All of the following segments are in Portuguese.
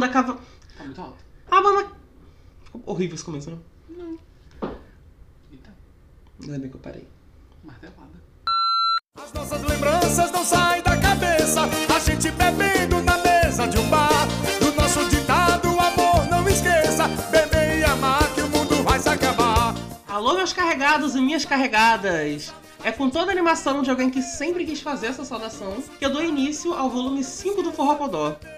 banda Cava... Tá muito alto. A banda... Ficou horrível esse começo, né? Eita, Ainda bem que eu parei. martelada. As nossas lembranças não saem da cabeça. A gente bebendo na mesa de um bar. Do nosso ditado, amor, não esqueça. Beber e amar que o mundo vai se acabar. Alô, meus carregados e minhas carregadas! É com toda a animação de alguém que sempre quis fazer essa saudação que eu dou início ao volume 5 do Forró.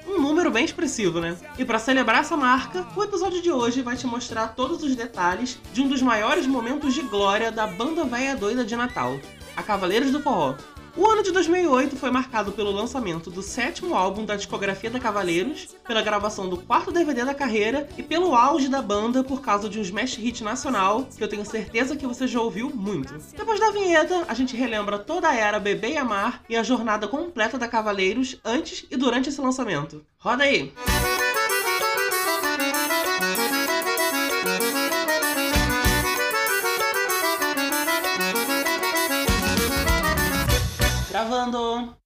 Um número bem expressivo, né? E para celebrar essa marca, o episódio de hoje vai te mostrar todos os detalhes de um dos maiores momentos de glória da banda véia doida de Natal, a Cavaleiros do Forró. O ano de 2008 foi marcado pelo lançamento do sétimo álbum da discografia da Cavaleiros, pela gravação do quarto DVD da carreira e pelo auge da banda por causa de um smash hit nacional que eu tenho certeza que você já ouviu muito. Depois da vinheta, a gente relembra toda a era Bebê e Amar e a jornada completa da Cavaleiros antes e durante esse lançamento. Roda aí! Gravando!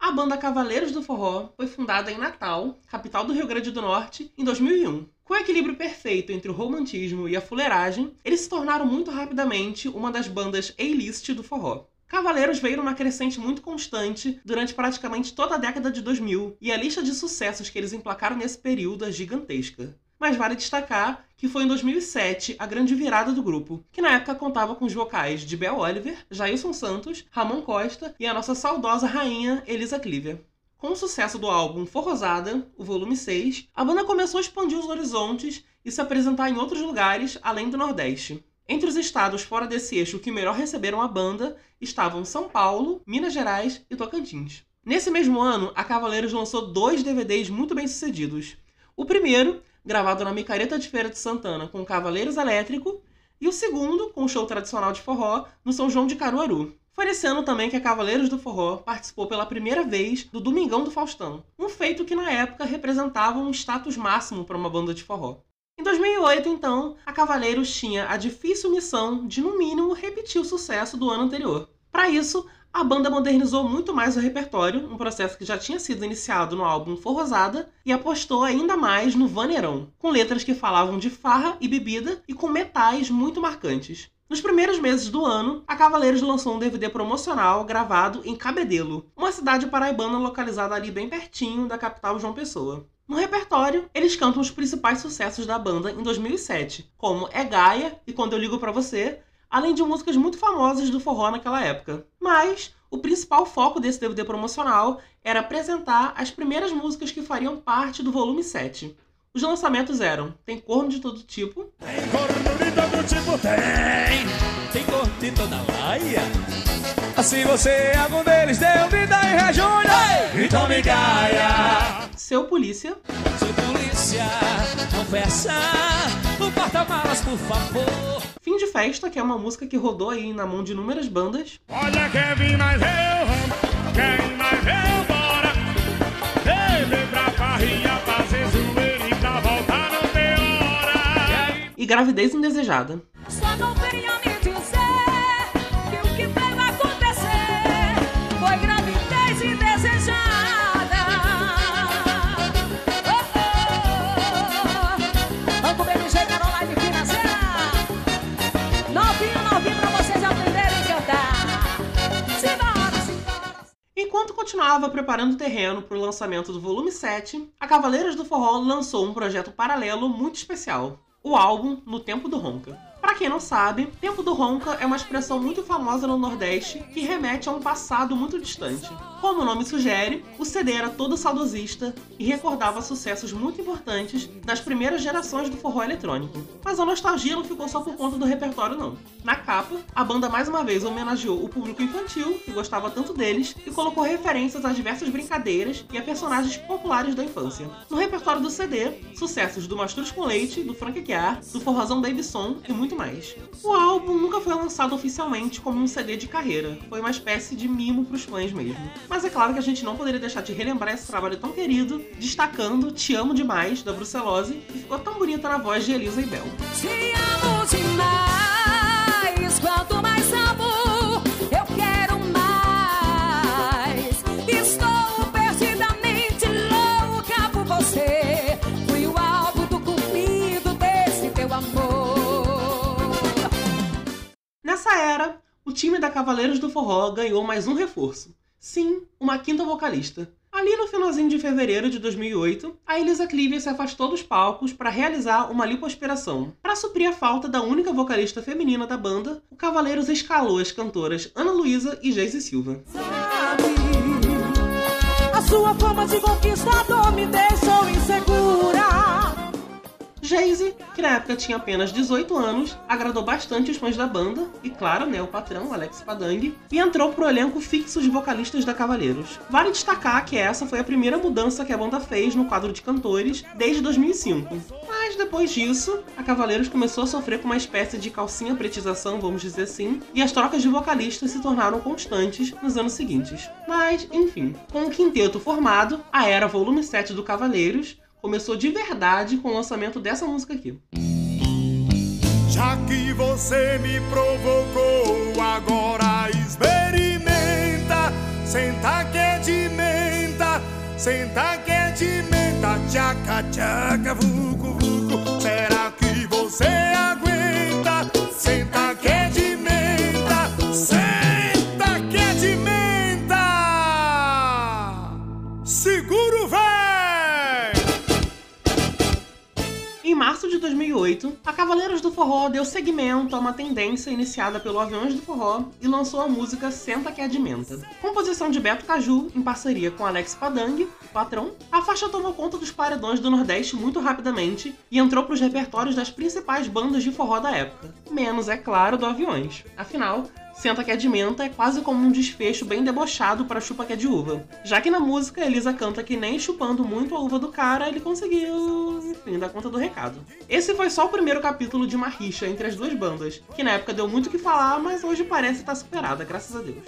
A banda Cavaleiros do Forró foi fundada em Natal, capital do Rio Grande do Norte, em 2001. Com o equilíbrio perfeito entre o romantismo e a fuleiragem, eles se tornaram muito rapidamente uma das bandas A-list do forró. Cavaleiros veio numa crescente muito constante durante praticamente toda a década de 2000 e a lista de sucessos que eles emplacaram nesse período é gigantesca. Mas vale destacar que foi em 2007 a grande virada do grupo, que na época contava com os vocais de Bel Oliver, Jailson Santos, Ramon Costa e a nossa saudosa rainha Elisa Cliver. Com o sucesso do álbum Forrosada, o volume 6, a banda começou a expandir os horizontes e se apresentar em outros lugares além do Nordeste. Entre os estados fora desse eixo que melhor receberam a banda estavam São Paulo, Minas Gerais e Tocantins. Nesse mesmo ano, a Cavaleiros lançou dois DVDs muito bem sucedidos. O primeiro, gravado na Micareta de Feira de Santana com Cavaleiros Elétrico, e o segundo, com o show tradicional de forró no São João de Caruaru. Foi nesse ano também que a Cavaleiros do Forró participou pela primeira vez do Domingão do Faustão, um feito que na época representava um status máximo para uma banda de forró. Em 2008, então, a Cavaleiros tinha a difícil missão de, no mínimo, repetir o sucesso do ano anterior. Para isso, a banda modernizou muito mais o repertório, um processo que já tinha sido iniciado no álbum Forrosada, e apostou ainda mais no vaneirão, com letras que falavam de farra e bebida e com metais muito marcantes. Nos primeiros meses do ano, a Cavaleiros lançou um DVD promocional gravado em Cabedelo, uma cidade paraibana localizada ali bem pertinho da capital João Pessoa. No repertório, eles cantam os principais sucessos da banda em 2007, como É Gaia e Quando Eu Ligo Pra Você, além de músicas muito famosas do forró naquela época. Mas o principal foco desse DVD promocional era apresentar as primeiras músicas que fariam parte do volume 7. Os lançamentos eram Tem Corno de Todo Tipo, Tem corno de todo tipo, tem. Tem corno de toda laia. Se você é algum deles, deu vida e reajuda. Então me gaia. Seu Polícia, Sou polícia, confessa. O porta-malas, por favor. Fim de Festa, que é uma música que rodou aí na mão de inúmeras bandas, Olha, quer vir mais eu quer mais eu bora. Vem pra farrinha fazer zoeira e pra voltar não tem hora. e Gravidez Indesejada. Só não continuava preparando o terreno para o lançamento do volume 7, a Cavaleiros do Forró lançou um projeto paralelo muito especial, o álbum No Tempo do Ronca. Para quem não sabe, Tempo do Ronca é uma expressão muito famosa no Nordeste que remete a um passado muito distante. Como o nome sugere, o CD era todo saudosista e recordava sucessos muito importantes das primeiras gerações do forró eletrônico. Mas a nostalgia não ficou só por conta do repertório não. Na capa, a banda mais uma vez homenageou o público infantil, que gostava tanto deles, e colocou referências a diversas brincadeiras e a personagens populares da infância. No repertório do CD, sucessos do Mastruz com Leite, do Frank Aguiar, do Forrozão Baby e muito mais. O álbum nunca foi lançado oficialmente como um CD de carreira, foi uma espécie de mimo pros fãs mesmo. Mas é claro que a gente não poderia deixar de relembrar esse trabalho tão querido, destacando Te Amo Demais, da Brucelose, que ficou tão bonita na voz de Elisa e Bel. Te amo demais. Nessa era, o time da Cavaleiros do Forró ganhou mais um reforço. Sim, uma quinta vocalista. Ali no finalzinho de fevereiro de 2008, a Elisa Clivia se afastou dos palcos para realizar uma lipoaspiração. Para suprir a falta da única vocalista feminina da banda, o Cavaleiros escalou as cantoras Ana Luísa e Geise Silva. Sabe, a sua fama de conquistador me deixou insegura. Geise, que na época tinha apenas 18 anos, agradou bastante os fãs da banda e, claro, né, o patrão, Alex Padang, e entrou pro elenco fixo de vocalistas da Cavaleiros. Vale destacar que essa foi a primeira mudança que a banda fez no quadro de cantores desde 2005. Mas depois disso, a Cavaleiros começou a sofrer com uma espécie de calcinha pretização, vamos dizer assim, e as trocas de vocalistas se tornaram constantes nos anos seguintes. Mas, enfim, com o quinteto formado, a era volume 7 do Cavaleiros começou de verdade com o lançamento dessa música aqui. Já que você me provocou, agora experimenta. Senta que é de menta, senta que é de menta. Tchaca, tchaca, vucu, vucu. Será que você aguenta? A Cavaleiros do Forró deu seguimento a uma tendência iniciada pelo Aviões do Forró e lançou a música Senta que é de Menta. Composição de Beto Caju, em parceria com Alex Padang, o patrão, a faixa tomou conta dos paredões do Nordeste muito rapidamente e entrou para os repertórios das principais bandas de forró da época, menos, é claro, do Aviões. Afinal, Senta que é de menta é quase como um desfecho bem debochado para chupa que é de uva. Já que na música Elisa canta que nem chupando muito a uva do cara, ele conseguiu, enfim, dar conta do recado. Esse foi só o primeiro capítulo de uma rixa entre as duas bandas, que na época deu muito o que falar, mas hoje parece estar superada, graças a Deus.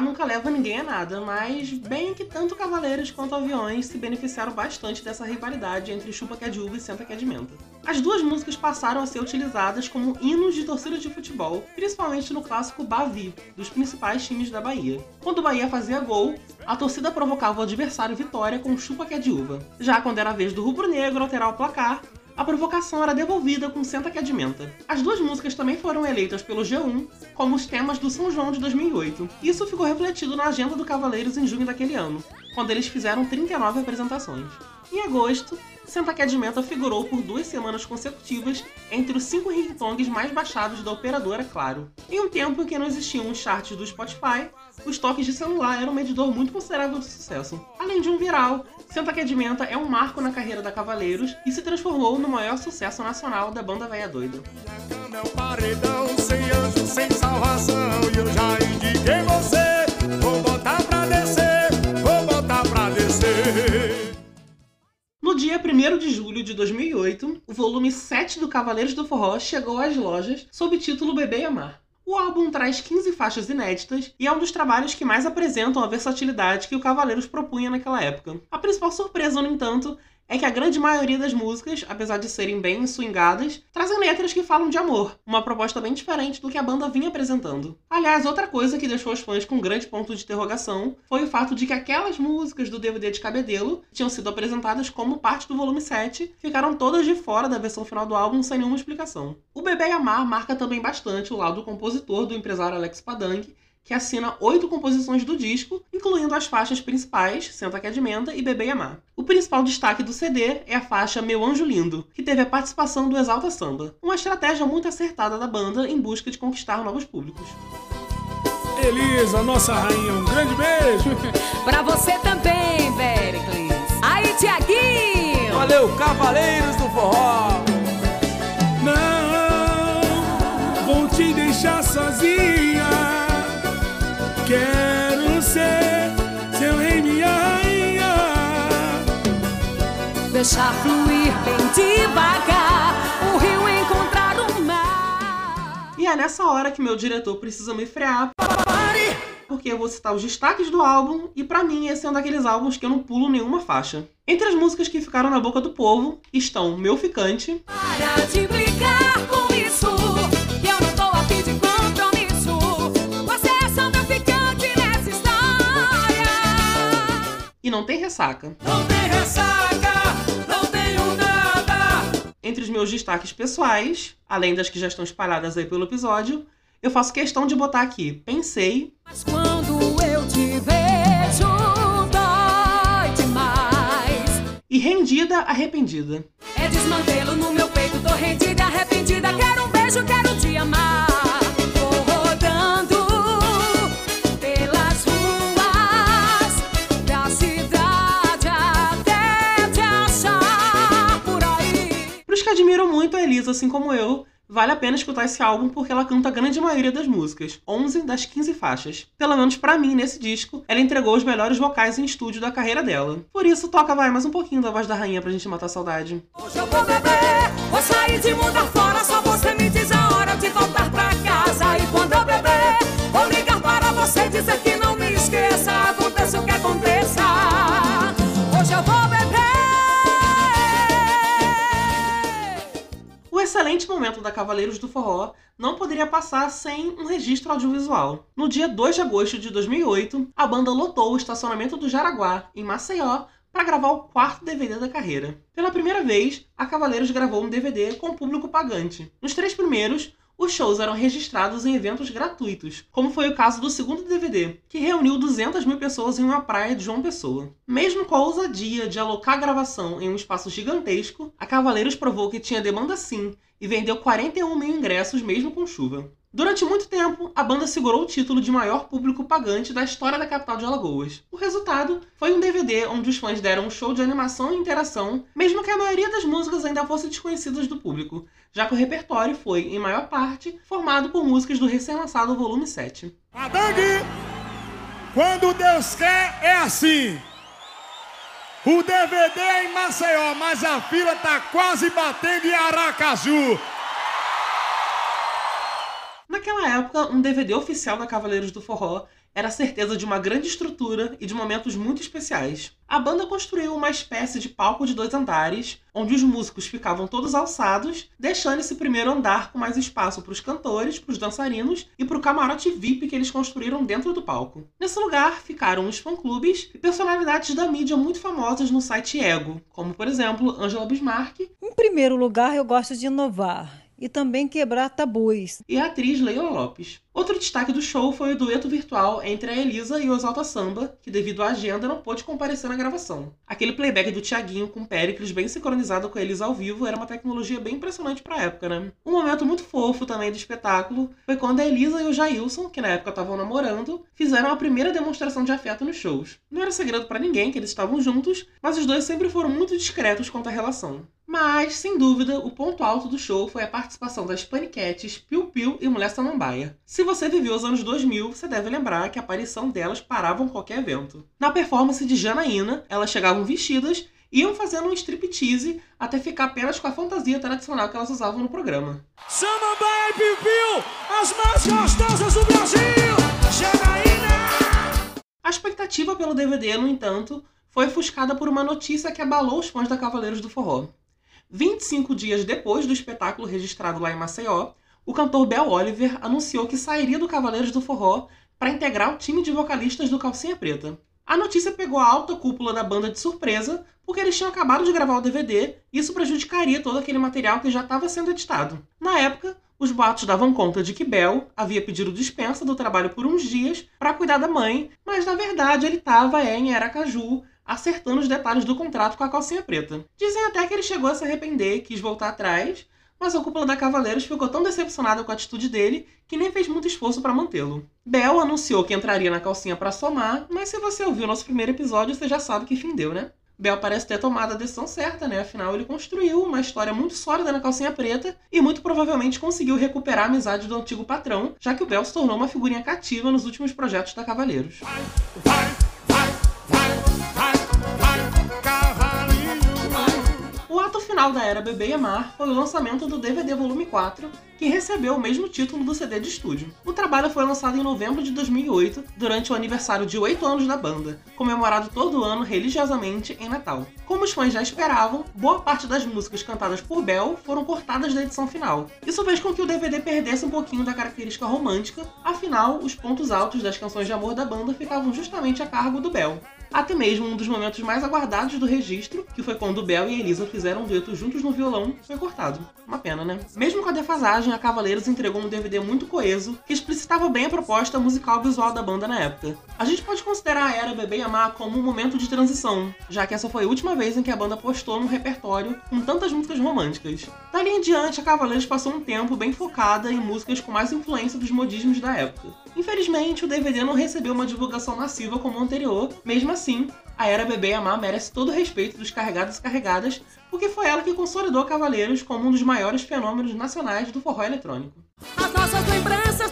Nunca leva ninguém a nada, mas bem que tanto Cavaleiros quanto Aviões se beneficiaram bastante dessa rivalidade entre Chupa que é de uva e Senta que é de menta. As duas músicas passaram a ser utilizadas como hinos de torcida de futebol, principalmente no clássico Bavi, dos principais times da Bahia. Quando o Bahia fazia gol, a torcida provocava o adversário vitória com Chupa que é de uva. Já quando era a vez do rubro-negro alterar o placar, a provocação era devolvida com Senta que é de Menta. As duas músicas também foram eleitas pelo G1 como os temas do São João de 2008. Isso ficou refletido na agenda do Cavaleiros em junho daquele ano, quando eles fizeram 39 apresentações. Em agosto, Senta que figurou por duas semanas consecutivas entre os cinco ringtones mais baixados da operadora Claro. Em um tempo em que não existiam os charts do Spotify, os toques de celular eram um medidor muito considerável de sucesso. Além de um viral, Senta que é um marco na carreira da Cavaleiros e se transformou no maior sucesso nacional da banda Véia Doida. Um paredão sem anjo, sem salvação. E eu já indiquei você. Dia 1 de julho de 2008, o volume 7 do Cavaleiros do Forró chegou às lojas sob o título Bebê e Amar. O álbum traz 15 faixas inéditas e é um dos trabalhos que mais apresentam a versatilidade que o Cavaleiros propunha naquela época. A principal surpresa, no entanto, é que a grande maioria das músicas, apesar de serem bem swingadas, trazem letras que falam de amor, uma proposta bem diferente do que a banda vinha apresentando. Aliás, outra coisa que deixou os fãs com grande ponto de interrogação foi o fato de que aquelas músicas do DVD de Cabedelo, que tinham sido apresentadas como parte do volume 7, ficaram todas de fora da versão final do álbum sem nenhuma explicação. O Bebê Amar marca também bastante o lado compositor do empresário Alex Padang, que assina oito composições do disco, incluindo as faixas principais, Senta que é de Menta e Bebê e Amar. O principal destaque do CD é a faixa Meu Anjo Lindo, que teve a participação do Exalta Samba, uma estratégia muito acertada da banda em busca de conquistar novos públicos. Elisa, nossa rainha, um grande beijo. Pra você também, Pericles. Aí, Tiaguinho! Valeu, Cavaleiros do Forró! Não vou te deixar sozinha. Quero ser seu rei, minha rainha. Deixar fluir bem devagar, o rio encontrar o mar. E é nessa hora que meu diretor precisa me frear Pare! porque eu vou citar os destaques do álbum e pra mim esse é um daqueles álbuns que eu não pulo nenhuma faixa. Entre as músicas que ficaram na boca do povo estão Meu Ficante, Para de brincar com e Não Tem Ressaca. Não tem ressaca, não tenho nada. Entre os meus destaques pessoais, além das que já estão espalhadas aí pelo episódio, eu faço questão de botar aqui Pensei, Mas quando eu te vejo, dói demais. e Rendida Arrependida. É desmantelo no meu peito, tô rendida, arrependida. Quero um beijo, quero te amar. Para admiram muito a Elisa, assim como eu, vale a pena escutar esse álbum porque ela canta a grande maioria das músicas, 11 das 15 faixas. Pelo menos pra mim, nesse disco, ela entregou os melhores vocais em estúdio da carreira dela. Por isso, toca vai mais um pouquinho da voz da rainha pra gente matar a saudade. Hoje eu vou beber, vou sair de mundo afora. Só você me diz a hora de voltar pra casa. Excelente momento da Cavaleiros do Forró não poderia passar sem um registro audiovisual. No dia 2 de agosto de 2008, a banda lotou o estacionamento do Jaraguá, em Maceió, para gravar o quarto DVD da carreira. Pela primeira vez, a Cavaleiros gravou um DVD com público pagante. Nos três primeiros, os shows eram registrados em eventos gratuitos, como foi o caso do segundo DVD, que reuniu 200 mil pessoas em uma praia de João Pessoa. Mesmo com a ousadia de alocar a gravação em um espaço gigantesco, a Cavaleiros provou que tinha demanda sim e vendeu 41 mil ingressos mesmo com chuva. Durante muito tempo, a banda segurou o título de maior público pagante da história da capital de Alagoas. O resultado foi um DVD onde os fãs deram um show de animação e interação, mesmo que a maioria das músicas ainda fossem desconhecidas do público, já que o repertório foi, em maior parte, formado por músicas do recém-lançado volume 7. Adangue, quando Deus quer, é assim. O DVD é em Maceió, mas a fila tá quase batendo em Aracaju. Naquela época, um DVD oficial da Cavaleiros do Forró era a certeza de uma grande estrutura e de momentos muito especiais. A banda construiu uma espécie de palco de dois andares, onde os músicos ficavam todos alçados, deixando esse primeiro andar com mais espaço para os cantores, para os dançarinos e para o camarote VIP que eles construíram dentro do palco. Nesse lugar ficaram os fã-clubes e personalidades da mídia muito famosas no site Ego, como por exemplo Angela Bismarck Em primeiro lugar, eu gosto de inovar e também quebrar tabus. e a atriz Leila Lopes. Outro destaque do show foi o dueto virtual entre a Elisa e o Exalta Samba, que devido à agenda não pôde comparecer na gravação. Aquele playback do Tiaguinho com Péricles bem sincronizado com a Elisa ao vivo era uma tecnologia bem impressionante pra época, né? Um momento muito fofo também do espetáculo foi quando a Elisa e o Jailson, que na época estavam namorando, fizeram a primeira demonstração de afeto nos shows. Não era segredo pra ninguém que eles estavam juntos, mas os dois sempre foram muito discretos quanto à relação. Mas, sem dúvida, o ponto alto do show foi a participação das Paniquetes, Piu Piu e Mulher Samambaia. Se você viveu os anos 2000, você deve lembrar que a aparição delas paravam qualquer evento. Na performance de Janaína, elas chegavam vestidas e iam fazendo um striptease até ficar apenas com a fantasia tradicional que elas usavam no programa. Samambaia e as mais gostosas do Brasil. Janaína. A expectativa pelo DVD, no entanto, foi ofuscada por uma notícia que abalou os fãs da Cavaleiros do Forró. 25 dias depois do espetáculo registrado lá em Maceió, o cantor Bel Oliver anunciou que sairia do Cavaleiros do Forró para integrar o time de vocalistas do Calcinha Preta. A notícia pegou a alta cúpula da banda de surpresa, porque eles tinham acabado de gravar o DVD e isso prejudicaria todo aquele material que já estava sendo editado. Na época, os boatos davam conta de que Bel havia pedido dispensa do trabalho por uns dias para cuidar da mãe, mas na verdade ele estava em Aracaju, acertando os detalhes do contrato com a calcinha preta. Dizem até que ele chegou a se arrepender, quis voltar atrás, mas a cúpula da Cavaleiros ficou tão decepcionada com a atitude dele que nem fez muito esforço para mantê-lo. Bel anunciou que entraria na calcinha para somar, mas se você ouviu nosso primeiro episódio, você já sabe que fim deu, né? Bel parece ter tomado a decisão certa, né? Afinal, ele construiu uma história muito sólida na calcinha preta e muito provavelmente conseguiu recuperar a amizade do antigo patrão, já que o Bel se tornou uma figurinha cativa nos últimos projetos da Cavaleiros. Vai, vai, vai, vai, vai, cavalinho. O ato final final da era Bebê e Amar foi o lançamento do DVD Volume 4, que recebeu o mesmo título do CD de estúdio. O trabalho foi lançado em novembro de 2008, durante o aniversário de 8 anos da banda, comemorado todo ano religiosamente em Natal. Como os fãs já esperavam, boa parte das músicas cantadas por Bell foram cortadas da edição final. Isso fez com que o DVD perdesse um pouquinho da característica romântica, afinal, os pontos altos das canções de amor da banda ficavam justamente a cargo do Bell. Até mesmo um dos momentos mais aguardados do registro, que foi quando Bell e Elisa fizeram um dueto juntos no violão, foi cortado. Uma pena, né? Mesmo com a defasagem, a Cavaleiros entregou um DVD muito coeso, que explicitava bem a proposta musical visual da banda na época. A gente pode considerar a era Bebê e Amar como um momento de transição, já que essa foi a última vez em que a banda postou num repertório com tantas músicas românticas. Dali em diante, a Cavaleiros passou um tempo bem focada em músicas com mais influência dos modismos da época. Infelizmente, o DVD não recebeu uma divulgação massiva como o anterior, mesmo assim, a Era Bebê Amar merece todo o respeito dos carregados e carregadas, porque foi ela que consolidou Cavaleiros como um dos maiores fenômenos nacionais do forró eletrônico. As nossas lembranças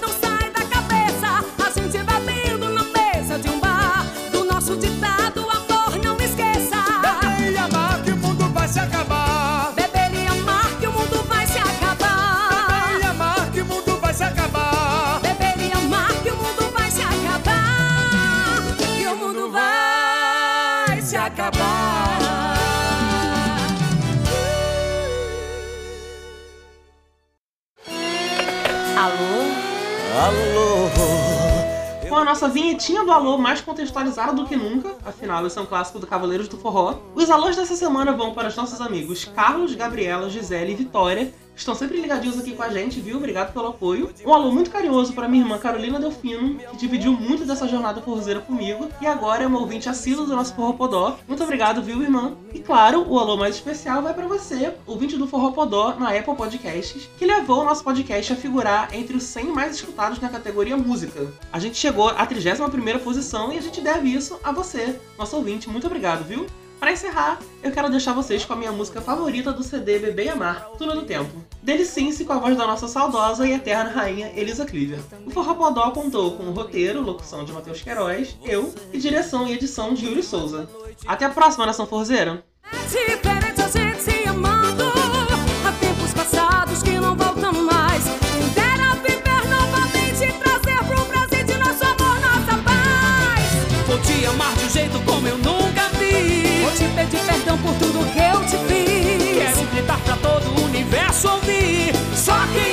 nossa vinhetinha do Alô mais contextualizada do que nunca, afinal esse é um clássico do Cavaleiros do Forró, os alôs dessa semana vão para os nossos amigos Carlos, Gabriela, Gisele e Vitória, estão sempre ligadinhos aqui com a gente, viu? Obrigado pelo apoio. Um alô muito carinhoso para minha irmã Carolina Delfino, que dividiu muito dessa jornada forrozeira comigo, e agora é uma ouvinte assídua do nosso Forró Podó. Muito obrigado, viu, irmã? E claro, o alô mais especial vai para você, ouvinte do Forró Podó na Apple Podcasts, que levou o nosso podcast a figurar entre os 100 mais escutados na categoria música. A gente chegou à 31ª posição e a gente deve isso a você, nosso ouvinte. Muito obrigado, viu? Para encerrar, eu quero deixar vocês com a minha música favorita do CD Bebê Amar, Túnel do Tempo. Delicince com a voz da nossa saudosa e eterna rainha Elisa Cleaver. O Forró Podó contou com o roteiro, locução de Matheus Queiroz, eu e direção e edição de Yuri Souza. Até a próxima, Nação Forzeira! É por tudo que eu te fiz. Quero gritar pra todo o universo ouvir. Só que